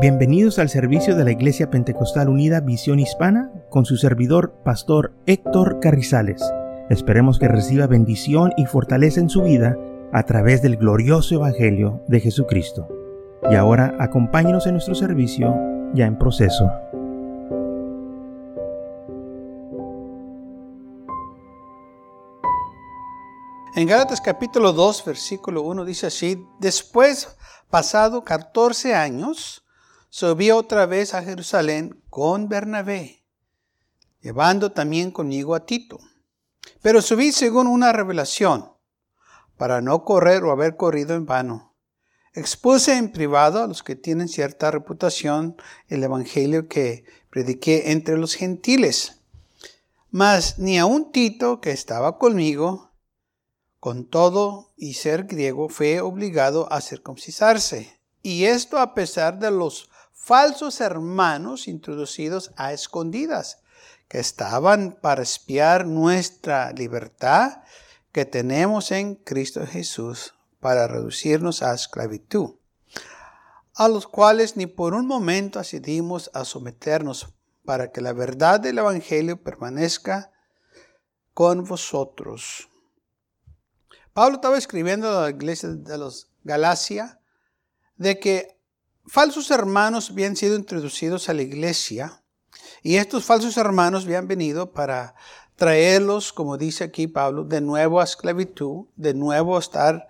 Bienvenidos al servicio de la Iglesia Pentecostal Unida Visión Hispana con su servidor, Pastor Héctor Carrizales. Esperemos que reciba bendición y fortaleza en su vida a través del glorioso Evangelio de Jesucristo. Y ahora acompáñenos en nuestro servicio ya en proceso. En Gálatas capítulo 2, versículo 1 dice así, después, pasado 14 años, subí otra vez a Jerusalén con Bernabé, llevando también conmigo a Tito. Pero subí según una revelación, para no correr o haber corrido en vano. Expuse en privado a los que tienen cierta reputación el evangelio que prediqué entre los gentiles. Mas ni un Tito, que estaba conmigo, con todo y ser griego, fue obligado a circuncisarse. Y esto a pesar de los falsos hermanos introducidos a escondidas, que estaban para espiar nuestra libertad que tenemos en Cristo Jesús para reducirnos a esclavitud, a los cuales ni por un momento accedimos a someternos para que la verdad del Evangelio permanezca con vosotros. Pablo estaba escribiendo a la iglesia de los Galacia de que falsos hermanos habían sido introducidos a la iglesia y estos falsos hermanos habían venido para traerlos, como dice aquí Pablo, de nuevo a esclavitud, de nuevo a estar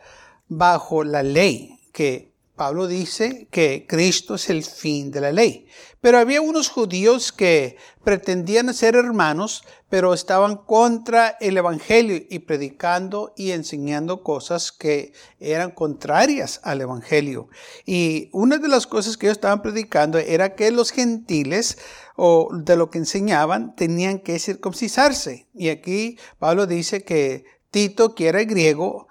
bajo la ley que Pablo dice que Cristo es el fin de la ley. Pero había unos judíos que pretendían ser hermanos, pero estaban contra el Evangelio y predicando y enseñando cosas que eran contrarias al Evangelio. Y una de las cosas que ellos estaban predicando era que los gentiles o de lo que enseñaban tenían que circuncisarse. Y aquí Pablo dice que Tito, que era griego,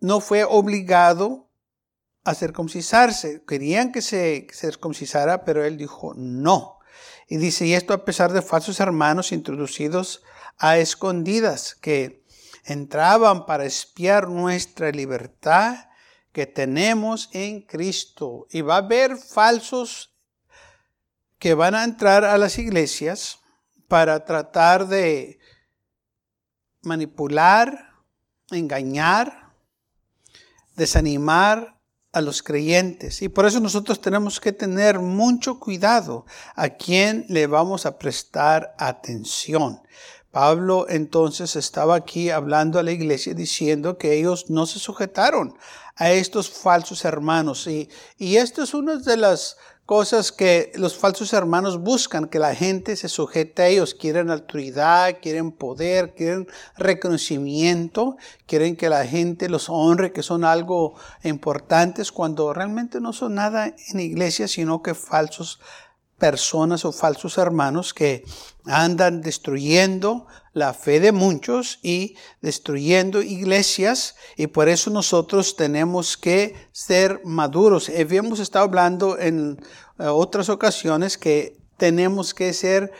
no fue obligado a circuncisarse. Querían que se circuncisara, pero él dijo no. Y dice, y esto a pesar de falsos hermanos introducidos a escondidas que entraban para espiar nuestra libertad que tenemos en Cristo. Y va a haber falsos que van a entrar a las iglesias para tratar de manipular, engañar, desanimar a los creyentes. Y por eso nosotros tenemos que tener mucho cuidado a quién le vamos a prestar atención. Pablo entonces estaba aquí hablando a la iglesia diciendo que ellos no se sujetaron a estos falsos hermanos. Y, y esto es una de las cosas que los falsos hermanos buscan, que la gente se sujete a ellos. Quieren autoridad, quieren poder, quieren reconocimiento, quieren que la gente los honre, que son algo importantes, cuando realmente no son nada en iglesia, sino que falsos personas o falsos hermanos que andan destruyendo la fe de muchos y destruyendo iglesias y por eso nosotros tenemos que ser maduros. Habíamos estado hablando en eh, otras ocasiones que tenemos que ser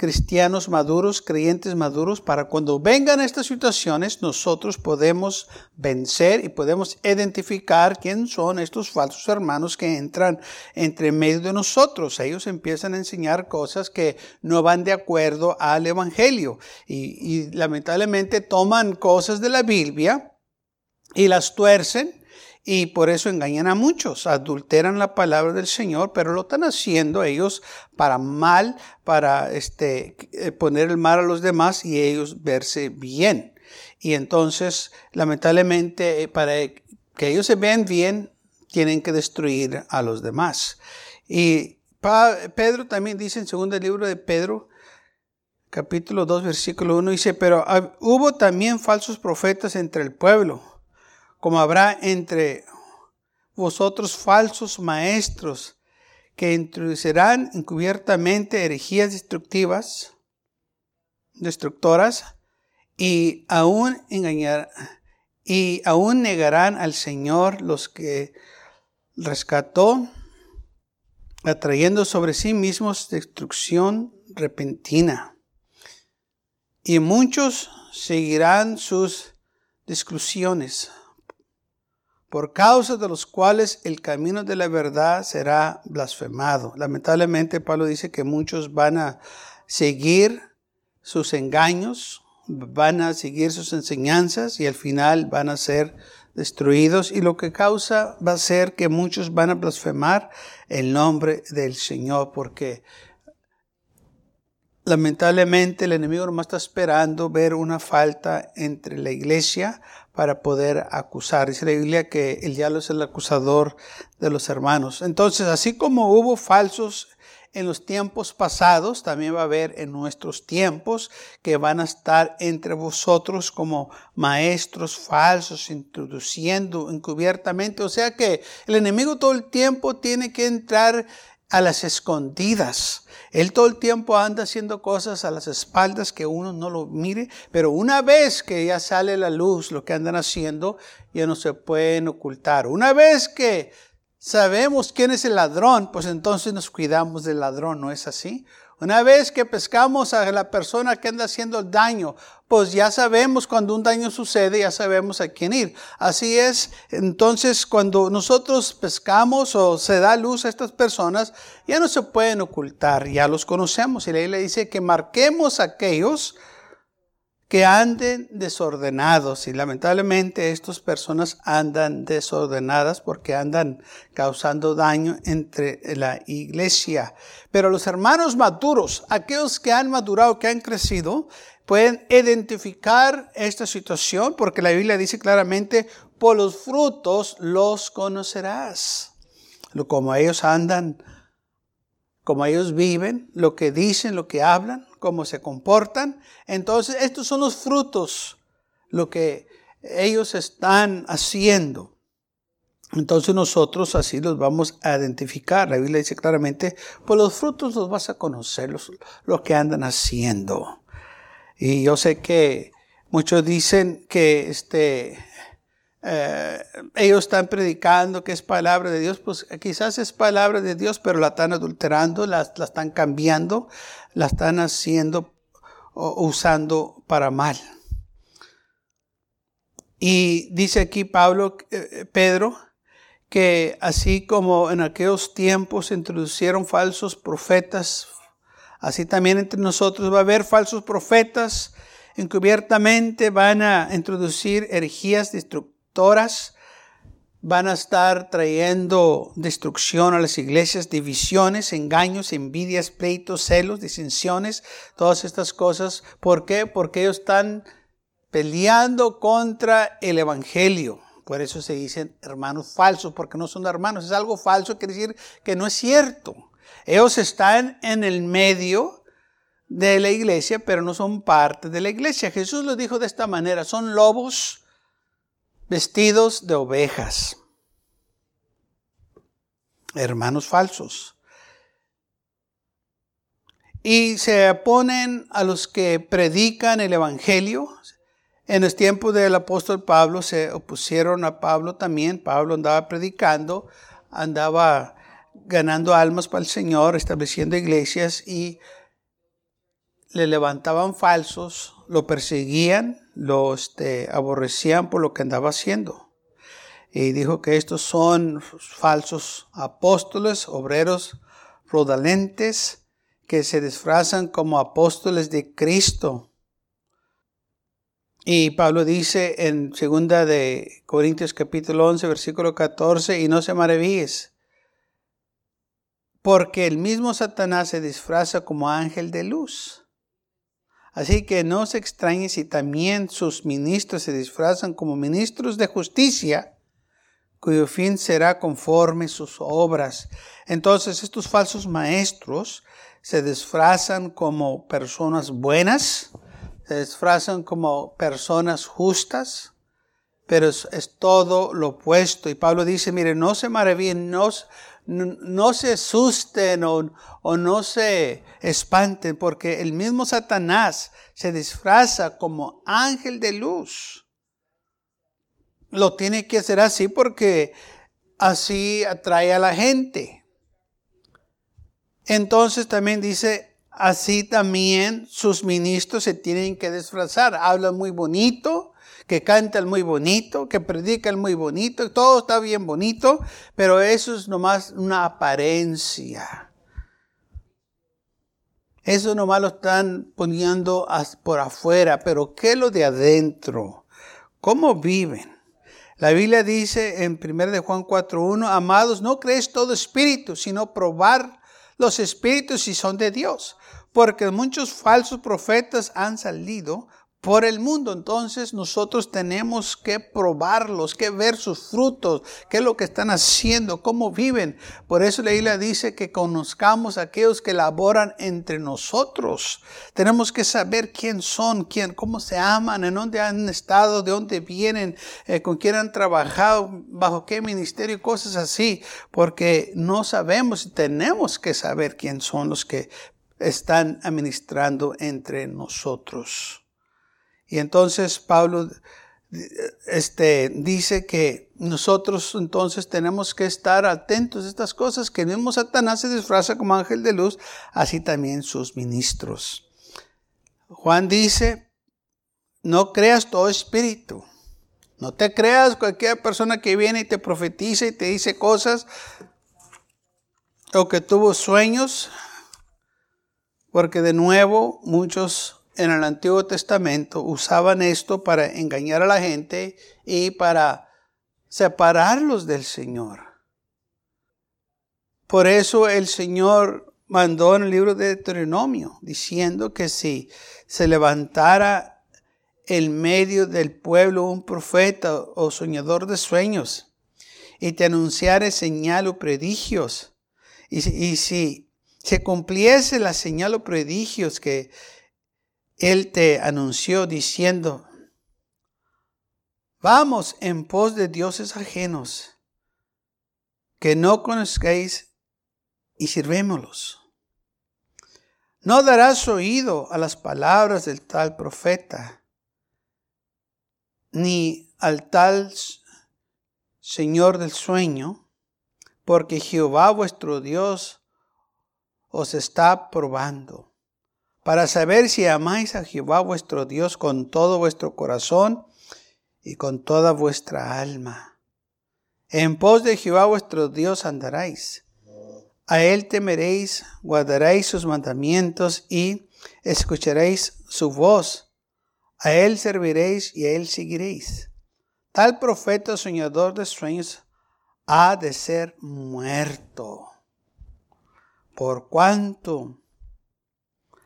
cristianos maduros, creyentes maduros, para cuando vengan estas situaciones nosotros podemos vencer y podemos identificar quién son estos falsos hermanos que entran entre medio de nosotros. Ellos empiezan a enseñar cosas que no van de acuerdo al Evangelio y, y lamentablemente toman cosas de la Biblia y las tuercen y por eso engañan a muchos, adulteran la palabra del Señor, pero lo están haciendo ellos para mal, para este, eh, poner el mal a los demás y ellos verse bien. Y entonces, lamentablemente, eh, para que ellos se vean bien, tienen que destruir a los demás. Y Pedro también dice en segundo libro de Pedro, capítulo 2, versículo 1, dice, pero hubo también falsos profetas entre el pueblo como habrá entre vosotros falsos maestros que introducirán encubiertamente herejías destructivas, destructoras, y aún engañar, y aún negarán al Señor los que rescató, atrayendo sobre sí mismos destrucción repentina. Y muchos seguirán sus discusiones por causa de los cuales el camino de la verdad será blasfemado. Lamentablemente Pablo dice que muchos van a seguir sus engaños, van a seguir sus enseñanzas y al final van a ser destruidos y lo que causa va a ser que muchos van a blasfemar el nombre del Señor porque lamentablemente el enemigo nomás está esperando ver una falta entre la iglesia para poder acusar. Dice la Biblia que el diablo es el acusador de los hermanos. Entonces, así como hubo falsos en los tiempos pasados, también va a haber en nuestros tiempos que van a estar entre vosotros como maestros falsos, introduciendo encubiertamente. O sea que el enemigo todo el tiempo tiene que entrar a las escondidas. Él todo el tiempo anda haciendo cosas a las espaldas que uno no lo mire, pero una vez que ya sale la luz, lo que andan haciendo, ya no se pueden ocultar. Una vez que sabemos quién es el ladrón, pues entonces nos cuidamos del ladrón, ¿no es así? Una vez que pescamos a la persona que anda haciendo daño, pues ya sabemos cuando un daño sucede, ya sabemos a quién ir. Así es, entonces cuando nosotros pescamos o se da luz a estas personas, ya no se pueden ocultar, ya los conocemos. Y la le dice que marquemos a aquellos que anden desordenados. Y lamentablemente estas personas andan desordenadas porque andan causando daño entre la iglesia. Pero los hermanos maduros, aquellos que han madurado, que han crecido, pueden identificar esta situación porque la Biblia dice claramente, por los frutos los conocerás. Como ellos andan, como ellos viven, lo que dicen, lo que hablan, cómo se comportan. Entonces, estos son los frutos, lo que ellos están haciendo. Entonces nosotros así los vamos a identificar. La Biblia dice claramente, por los frutos los vas a conocer, los, lo que andan haciendo. Y yo sé que muchos dicen que este, eh, ellos están predicando que es palabra de Dios, pues quizás es palabra de Dios, pero la están adulterando, la, la están cambiando, la están haciendo o usando para mal. Y dice aquí Pablo, eh, Pedro, que así como en aquellos tiempos se introducieron falsos profetas, así también entre nosotros va a haber falsos profetas, encubiertamente van a introducir herejías van a estar trayendo destrucción a las iglesias, divisiones, engaños, envidias, pleitos, celos, disensiones, todas estas cosas. ¿Por qué? Porque ellos están peleando contra el Evangelio. Por eso se dicen hermanos falsos, porque no son hermanos. Es algo falso, quiere decir que no es cierto. Ellos están en el medio de la iglesia, pero no son parte de la iglesia. Jesús lo dijo de esta manera, son lobos vestidos de ovejas. Hermanos falsos. Y se oponen a los que predican el Evangelio. En el tiempo del apóstol Pablo se opusieron a Pablo también. Pablo andaba predicando, andaba ganando almas para el Señor, estableciendo iglesias y le levantaban falsos, lo perseguían, lo este, aborrecían por lo que andaba haciendo. Y dijo que estos son falsos apóstoles, obreros fraudulentes, que se disfrazan como apóstoles de Cristo. Y Pablo dice en segunda de Corintios capítulo 11, versículo 14, y no se maravilles, porque el mismo Satanás se disfraza como ángel de luz. Así que no se extrañe si también sus ministros se disfrazan como ministros de justicia, cuyo fin será conforme sus obras. Entonces estos falsos maestros se disfrazan como personas buenas, se disfrazan como personas justas, pero es, todo lo opuesto. Y Pablo dice, mire, no se maravillen, no, no, se asusten o, no se espanten, porque el mismo Satanás se disfraza como ángel de luz. Lo tiene que hacer así porque así atrae a la gente. Entonces también dice, así también sus ministros se tienen que disfrazar. Hablan muy bonito, que cantan muy bonito, que predican muy bonito, todo está bien bonito, pero eso es nomás una apariencia. Eso nomás lo están poniendo por afuera, pero ¿qué es lo de adentro? ¿Cómo viven? La Biblia dice en 1 de Juan 4.1, amados, no crees todo espíritu, sino probar los espíritus si son de Dios, porque muchos falsos profetas han salido por el mundo. Entonces nosotros tenemos que probarlos, que ver sus frutos, qué es lo que están haciendo, cómo viven. Por eso la isla dice que conozcamos a aquellos que laboran entre nosotros. Tenemos que saber quién son, quién, cómo se aman, en dónde han estado, de dónde vienen, eh, con quién han trabajado, bajo qué ministerio, cosas así, porque no sabemos y tenemos que saber quién son los que están administrando entre nosotros. Y entonces Pablo este, dice que nosotros entonces tenemos que estar atentos a estas cosas, que el mismo Satanás se disfraza como ángel de luz, así también sus ministros. Juan dice, no creas todo espíritu. No te creas cualquier persona que viene y te profetiza y te dice cosas o que tuvo sueños, porque de nuevo muchos en el Antiguo Testamento usaban esto para engañar a la gente y para separarlos del Señor. Por eso el Señor mandó en el libro de Deuteronomio diciendo que si se levantara en medio del pueblo un profeta o soñador de sueños y te anunciara señal o prodigios, y, y si se cumpliese la señal o prodigios que él te anunció diciendo, vamos en pos de dioses ajenos que no conozcáis y sirvémoslos. No darás oído a las palabras del tal profeta, ni al tal Señor del sueño, porque Jehová vuestro Dios os está probando para saber si amáis a Jehová vuestro Dios con todo vuestro corazón y con toda vuestra alma. En pos de Jehová vuestro Dios andaréis. A él temeréis, guardaréis sus mandamientos y escucharéis su voz. A él serviréis y a él seguiréis. Tal profeta soñador de sueños ha de ser muerto. Por cuanto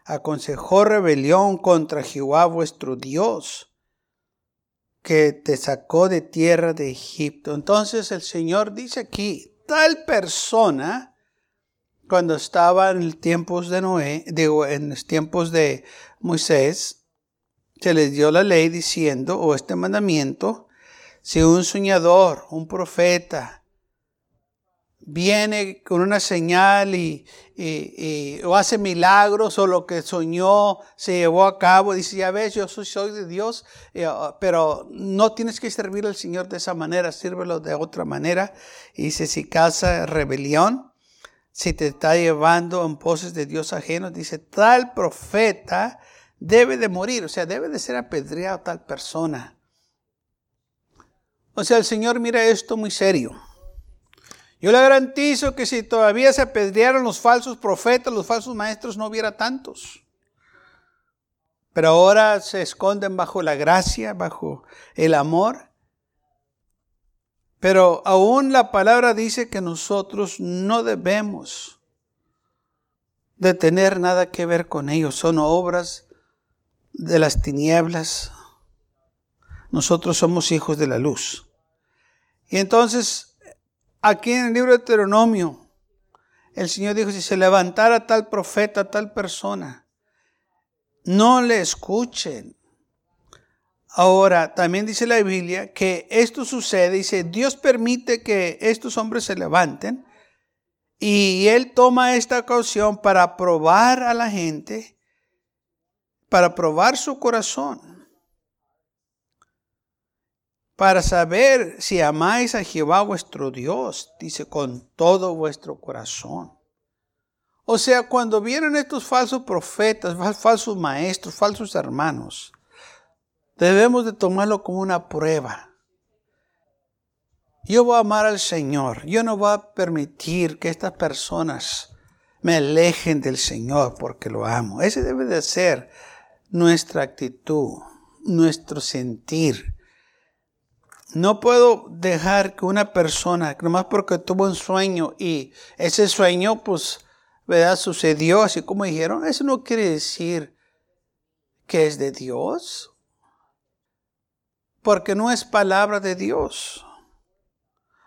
aconsejó rebelión contra Jehová vuestro Dios, que te sacó de tierra de Egipto. Entonces el Señor dice aquí, tal persona, cuando estaba en los tiempos de Noé, digo, en los tiempos de Moisés, se les dio la ley diciendo, o este mandamiento, si un soñador, un profeta, viene con una señal y, o hace milagros o lo que soñó se llevó a cabo. Dice, ya ves, yo soy, de Dios, ah, pero no tienes que servir al Señor de esa manera, sírvelo de otra manera. Y dice, si causa rebelión, si te está llevando en poses de Dios ajenos, dice, tal profeta debe de morir, o sea, debe de ser apedreado tal persona. O sea, el Señor mira esto muy serio. Yo le garantizo que si todavía se apedrearon los falsos profetas, los falsos maestros, no hubiera tantos. Pero ahora se esconden bajo la gracia, bajo el amor. Pero aún la palabra dice que nosotros no debemos de tener nada que ver con ellos. Son obras de las tinieblas. Nosotros somos hijos de la luz. Y entonces Aquí en el libro de Deuteronomio, el Señor dijo, si se levantara tal profeta, tal persona, no le escuchen. Ahora, también dice la Biblia que esto sucede, dice, Dios permite que estos hombres se levanten y Él toma esta ocasión para probar a la gente, para probar su corazón para saber si amáis a Jehová vuestro Dios, dice, con todo vuestro corazón. O sea, cuando vienen estos falsos profetas, falsos maestros, falsos hermanos, debemos de tomarlo como una prueba. Yo voy a amar al Señor. Yo no voy a permitir que estas personas me alejen del Señor porque lo amo. Ese debe de ser nuestra actitud, nuestro sentir. No puedo dejar que una persona, nomás porque tuvo un sueño y ese sueño, pues, ¿verdad? Sucedió así como dijeron. Eso no quiere decir que es de Dios. Porque no es palabra de Dios.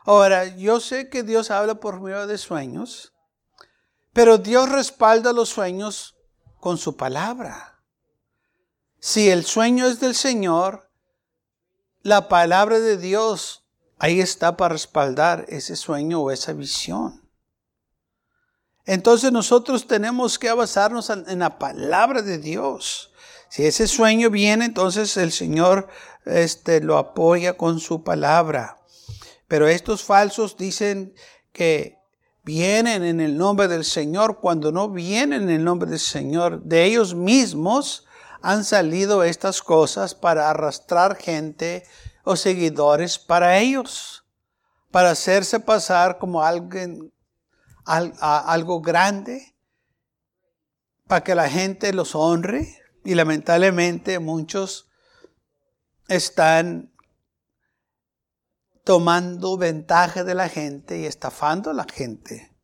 Ahora, yo sé que Dios habla por medio de sueños, pero Dios respalda los sueños con su palabra. Si el sueño es del Señor, la palabra de Dios ahí está para respaldar ese sueño o esa visión. Entonces nosotros tenemos que basarnos en la palabra de Dios. Si ese sueño viene, entonces el Señor este, lo apoya con su palabra. Pero estos falsos dicen que vienen en el nombre del Señor cuando no vienen en el nombre del Señor. De ellos mismos han salido estas cosas para arrastrar gente o seguidores para ellos, para hacerse pasar como alguien, algo grande, para que la gente los honre. Y lamentablemente muchos están tomando ventaja de la gente y estafando a la gente.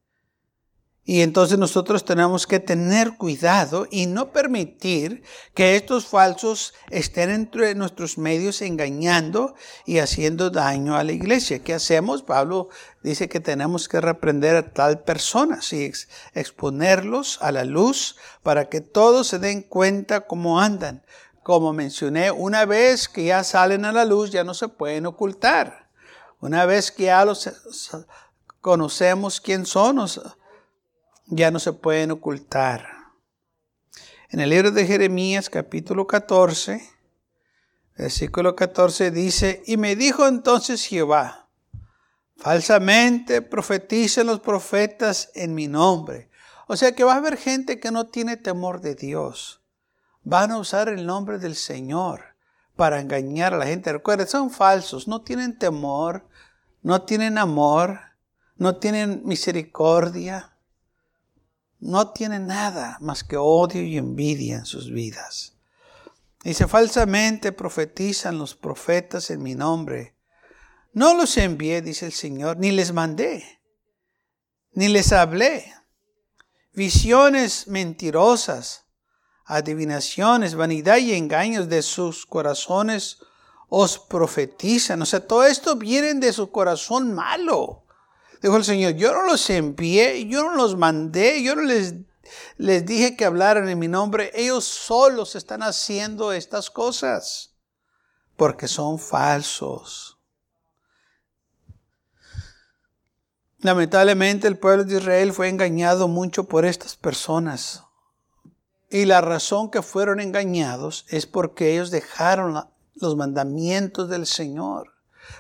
Y entonces nosotros tenemos que tener cuidado y no permitir que estos falsos estén entre nuestros medios engañando y haciendo daño a la iglesia. ¿Qué hacemos? Pablo dice que tenemos que reprender a tal persona y exponerlos a la luz para que todos se den cuenta cómo andan. Como mencioné, una vez que ya salen a la luz ya no se pueden ocultar. Una vez que ya los conocemos quién son, ya no se pueden ocultar. En el libro de Jeremías capítulo 14, versículo 14 dice, y me dijo entonces Jehová, falsamente profetizan los profetas en mi nombre. O sea que va a haber gente que no tiene temor de Dios. Van a usar el nombre del Señor para engañar a la gente. Recuerden, son falsos, no tienen temor, no tienen amor, no tienen misericordia, no tienen nada más que odio y envidia en sus vidas. Dice, falsamente profetizan los profetas en mi nombre. No los envié, dice el Señor, ni les mandé, ni les hablé. Visiones mentirosas, adivinaciones, vanidad y engaños de sus corazones os profetizan. O sea, todo esto viene de su corazón malo. Dijo el Señor, yo no los envié, yo no los mandé, yo no les, les dije que hablaran en mi nombre. Ellos solos están haciendo estas cosas porque son falsos. Lamentablemente el pueblo de Israel fue engañado mucho por estas personas. Y la razón que fueron engañados es porque ellos dejaron los mandamientos del Señor.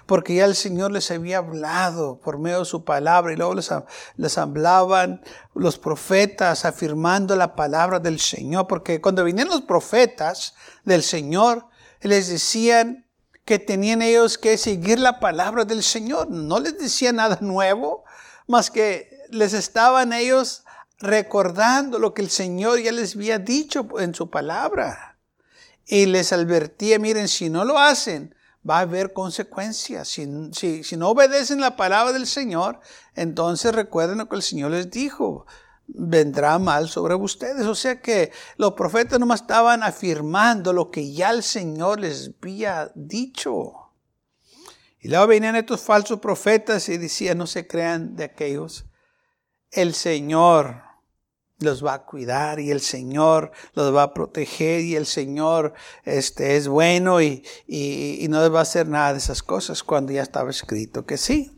Porque ya el Señor les había hablado por medio de su palabra y luego les, les hablaban los profetas afirmando la palabra del Señor. Porque cuando vinieron los profetas del Señor, les decían que tenían ellos que seguir la palabra del Señor. No les decía nada nuevo, más que les estaban ellos recordando lo que el Señor ya les había dicho en su palabra y les advertía, miren, si no lo hacen, va a haber consecuencias. Si, si, no obedecen la palabra del Señor, entonces recuerden lo que el Señor les dijo, vendrá mal sobre ustedes. O sea que los profetas nomás estaban afirmando lo que ya el Señor les había dicho. Y luego venían estos falsos profetas y decían, no se crean de aquellos. El Señor los va a cuidar y el Señor los va a proteger y el Señor este, es bueno y, y, no va a hacer nada de esas cosas cuando ya estaba escrito que sí.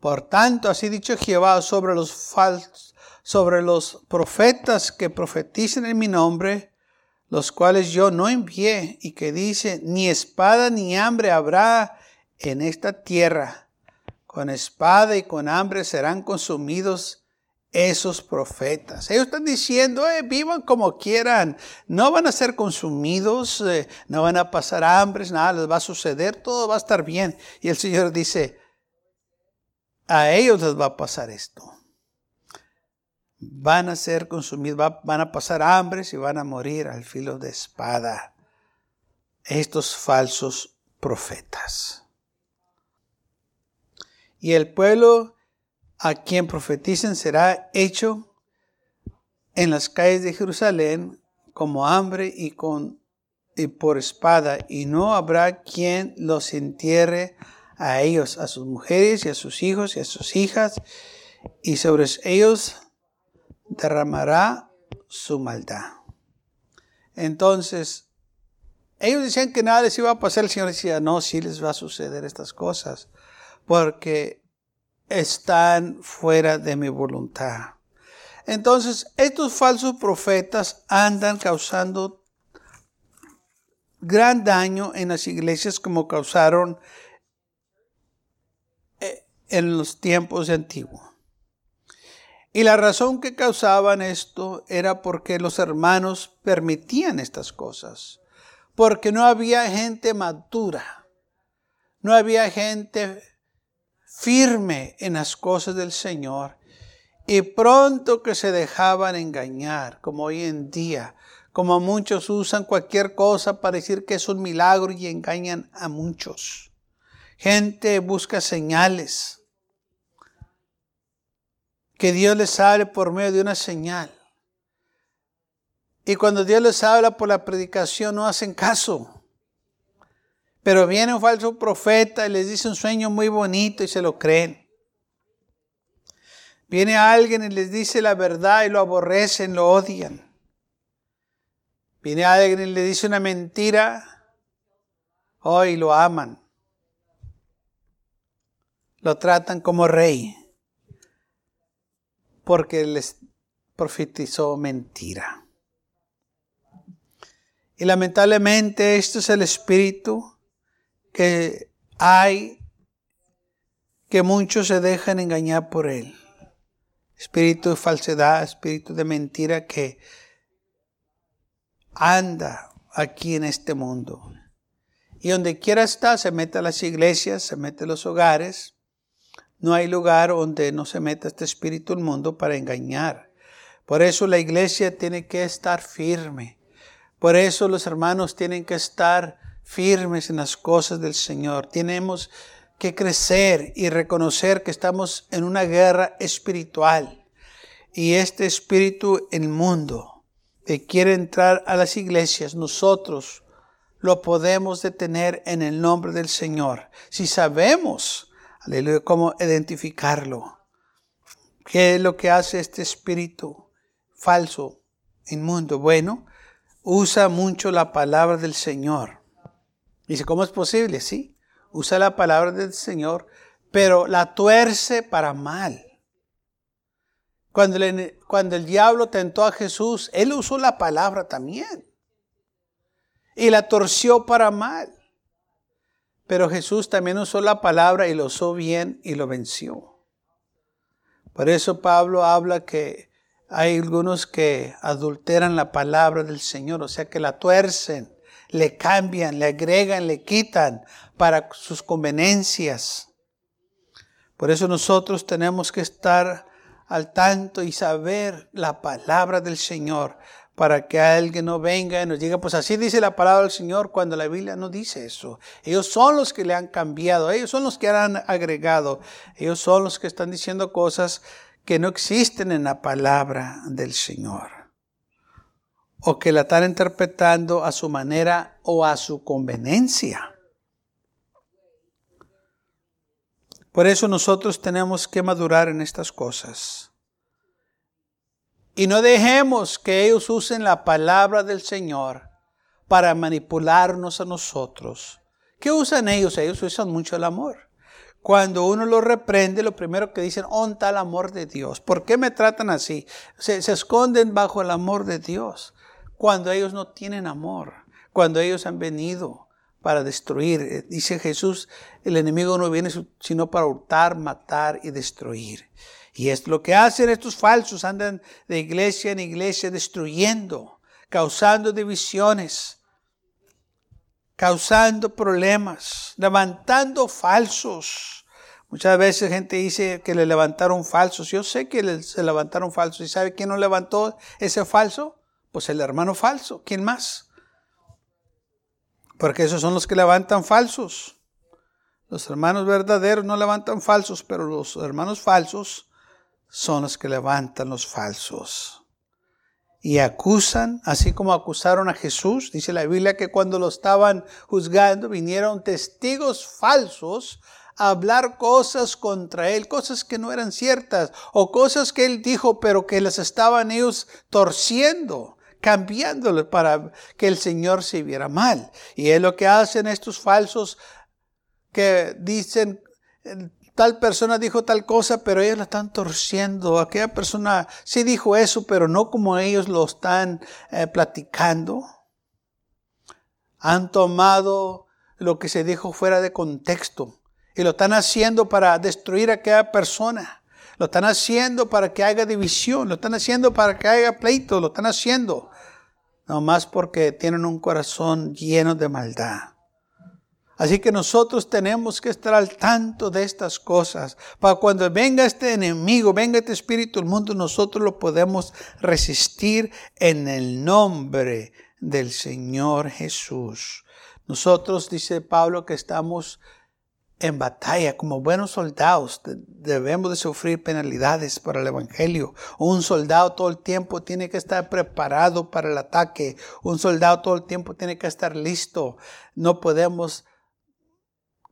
Por tanto, así dicho Jehová sobre los falsos, sobre los profetas que profetizan en mi nombre, los cuales yo no envié y que dice, ni espada ni hambre habrá en esta tierra. Con espada y con hambre serán consumidos esos profetas. Ellos están diciendo, eh, vivan como quieran, no van a ser consumidos, eh, no van a pasar hambres, nada les va a suceder, todo va a estar bien. Y el Señor dice, a ellos les va a pasar esto. Van a ser consumidos, van a pasar hambres y van a morir al filo de espada. Estos falsos profetas. Y el pueblo a quien profeticen será hecho en las calles de Jerusalén como hambre y, con, y por espada, y no habrá quien los entierre a ellos, a sus mujeres y a sus hijos y a sus hijas, y sobre ellos derramará su maldad. Entonces, ellos decían que nada les iba a pasar, el Señor decía, no, sí les va a suceder estas cosas, porque están fuera de mi voluntad. Entonces, estos falsos profetas andan causando gran daño en las iglesias como causaron eh, en los tiempos antiguos. Y la razón que causaban esto era porque los hermanos permitían estas cosas, porque no había gente madura, no había gente firme en las cosas del Señor y pronto que se dejaban engañar, como hoy en día, como muchos usan cualquier cosa para decir que es un milagro y engañan a muchos. Gente busca señales. Que Dios les hable por medio de una señal. Y cuando Dios les habla por la predicación no hacen caso. Pero viene un falso profeta y les dice un sueño muy bonito y se lo creen. Viene alguien y les dice la verdad y lo aborrecen, lo odian. Viene alguien y le dice una mentira, hoy lo aman. Lo tratan como rey porque les profetizó mentira. Y lamentablemente esto es el espíritu que hay que muchos se dejan engañar por él. Espíritu de falsedad, espíritu de mentira que anda aquí en este mundo. Y donde quiera estar, se mete las iglesias, se mete a los hogares. No hay lugar donde no se meta este espíritu del mundo para engañar. Por eso la iglesia tiene que estar firme. Por eso los hermanos tienen que estar firmes en las cosas del Señor. Tenemos que crecer y reconocer que estamos en una guerra espiritual. Y este espíritu en el mundo que quiere entrar a las iglesias, nosotros lo podemos detener en el nombre del Señor. Si sabemos, aleluya, cómo identificarlo. ¿Qué es lo que hace este espíritu falso, inmundo? Bueno, usa mucho la palabra del Señor Dice, ¿cómo es posible? Sí, usa la palabra del Señor, pero la tuerce para mal. Cuando, cuando el diablo tentó a Jesús, él usó la palabra también. Y la torció para mal. Pero Jesús también usó la palabra y lo usó bien y lo venció. Por eso Pablo habla que hay algunos que adulteran la palabra del Señor, o sea que la tuercen le cambian, le agregan, le quitan para sus conveniencias. Por eso nosotros tenemos que estar al tanto y saber la palabra del Señor para que alguien no venga y nos diga, pues así dice la palabra del Señor cuando la Biblia no dice eso. Ellos son los que le han cambiado, ellos son los que han agregado, ellos son los que están diciendo cosas que no existen en la palabra del Señor o que la están interpretando a su manera o a su conveniencia. Por eso nosotros tenemos que madurar en estas cosas. Y no dejemos que ellos usen la palabra del Señor para manipularnos a nosotros. ¿Qué usan ellos? Ellos usan mucho el amor. Cuando uno los reprende, lo primero que dicen, onta el amor de Dios. ¿Por qué me tratan así? Se esconden bajo el amor de Dios cuando ellos no tienen amor, cuando ellos han venido para destruir. Eh, dice Jesús, el enemigo no viene sino para hurtar, matar y destruir. Y es lo que hacen estos falsos, andan de iglesia en iglesia destruyendo, causando divisiones, causando problemas, levantando falsos. Muchas veces gente dice que le levantaron falsos. Yo sé que se levantaron falsos. ¿Y sabe quién no levantó ese falso? Pues el hermano falso. ¿Quién más? Porque esos son los que levantan falsos. Los hermanos verdaderos no levantan falsos, pero los hermanos falsos son los que levantan los falsos. Y acusan, así como acusaron a Jesús, dice la Biblia que cuando lo estaban juzgando vinieron testigos falsos a hablar cosas contra él, cosas que no eran ciertas, o cosas que él dijo, pero que les estaban ellos torciendo cambiándolo para que el Señor se viera mal. Y es lo que hacen estos falsos que dicen, tal persona dijo tal cosa, pero ellos la están torciendo. Aquella persona sí dijo eso, pero no como ellos lo están eh, platicando. Han tomado lo que se dijo fuera de contexto y lo están haciendo para destruir a aquella persona. Lo están haciendo para que haya división, lo están haciendo para que haya pleito, lo están haciendo. No más porque tienen un corazón lleno de maldad. Así que nosotros tenemos que estar al tanto de estas cosas. Para cuando venga este enemigo, venga este espíritu del mundo, nosotros lo podemos resistir en el nombre del Señor Jesús. Nosotros, dice Pablo, que estamos en batalla, como buenos soldados, debemos de sufrir penalidades para el Evangelio. Un soldado todo el tiempo tiene que estar preparado para el ataque. Un soldado todo el tiempo tiene que estar listo. No podemos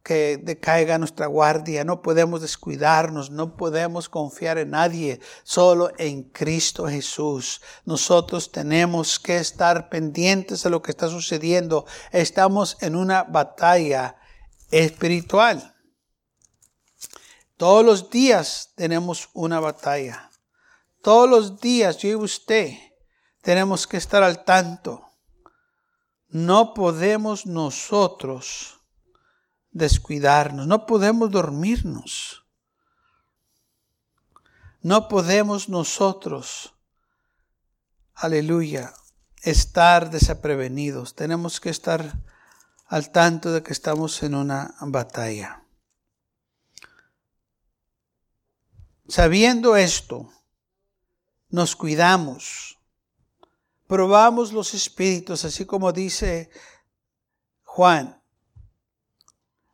que decaiga nuestra guardia, no podemos descuidarnos, no podemos confiar en nadie, solo en Cristo Jesús. Nosotros tenemos que estar pendientes de lo que está sucediendo. Estamos en una batalla espiritual. Todos los días tenemos una batalla. Todos los días, yo y usted, tenemos que estar al tanto. No podemos nosotros descuidarnos, no podemos dormirnos. No podemos nosotros, aleluya, estar desaprevenidos. Tenemos que estar al tanto de que estamos en una batalla. Sabiendo esto, nos cuidamos, probamos los espíritus, así como dice Juan.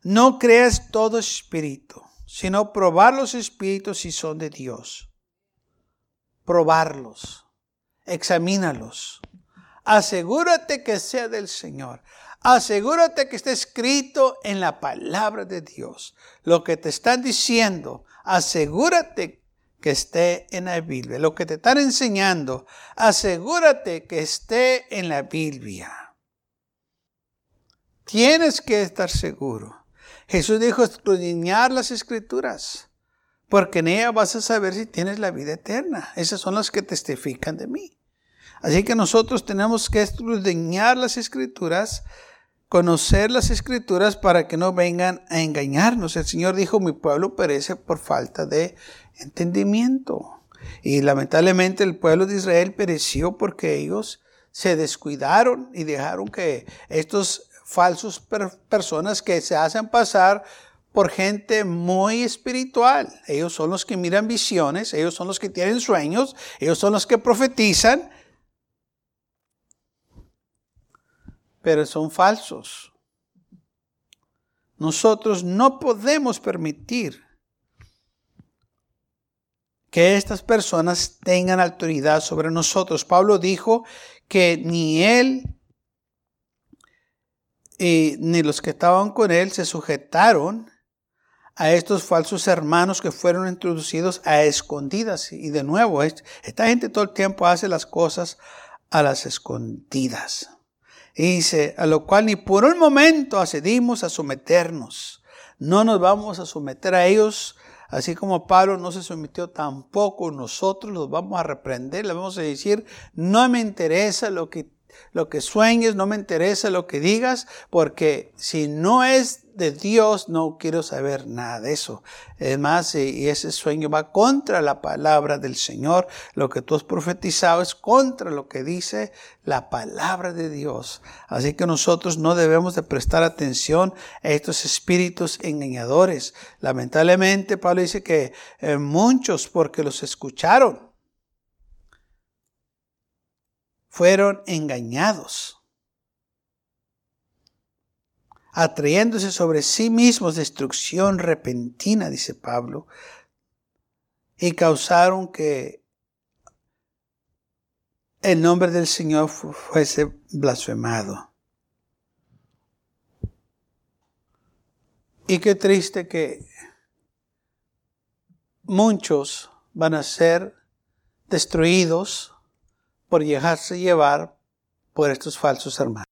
No creas todo espíritu, sino probar los espíritus si son de Dios. Probarlos, examínalos. Asegúrate que sea del Señor. Asegúrate que esté escrito en la palabra de Dios. Lo que te están diciendo, asegúrate que esté en la Biblia. Lo que te están enseñando, asegúrate que esté en la Biblia. Tienes que estar seguro. Jesús dijo escudriñar las escrituras, porque en ella vas a saber si tienes la vida eterna. Esas son las que testifican de mí. Así que nosotros tenemos que escudriñar las escrituras conocer las escrituras para que no vengan a engañarnos. El Señor dijo, mi pueblo perece por falta de entendimiento. Y lamentablemente el pueblo de Israel pereció porque ellos se descuidaron y dejaron que estos falsos personas que se hacen pasar por gente muy espiritual. Ellos son los que miran visiones, ellos son los que tienen sueños, ellos son los que profetizan, pero son falsos. Nosotros no podemos permitir que estas personas tengan autoridad sobre nosotros. Pablo dijo que ni él ni los que estaban con él se sujetaron a estos falsos hermanos que fueron introducidos a escondidas. Y de nuevo, esta gente todo el tiempo hace las cosas a las escondidas. Y dice, a lo cual ni por un momento accedimos a someternos. No nos vamos a someter a ellos, así como Pablo no se sometió tampoco nosotros, los vamos a reprender, le vamos a decir, no me interesa lo que lo que sueñes, no me interesa lo que digas, porque si no es de Dios, no quiero saber nada de eso. Es más, y ese sueño va contra la palabra del Señor. Lo que tú has profetizado es contra lo que dice la palabra de Dios. Así que nosotros no debemos de prestar atención a estos espíritus engañadores. Lamentablemente, Pablo dice que eh, muchos, porque los escucharon, fueron engañados atrayéndose sobre sí mismos destrucción repentina, dice Pablo, y causaron que el nombre del Señor fuese blasfemado. Y qué triste que muchos van a ser destruidos por dejarse llevar por estos falsos hermanos.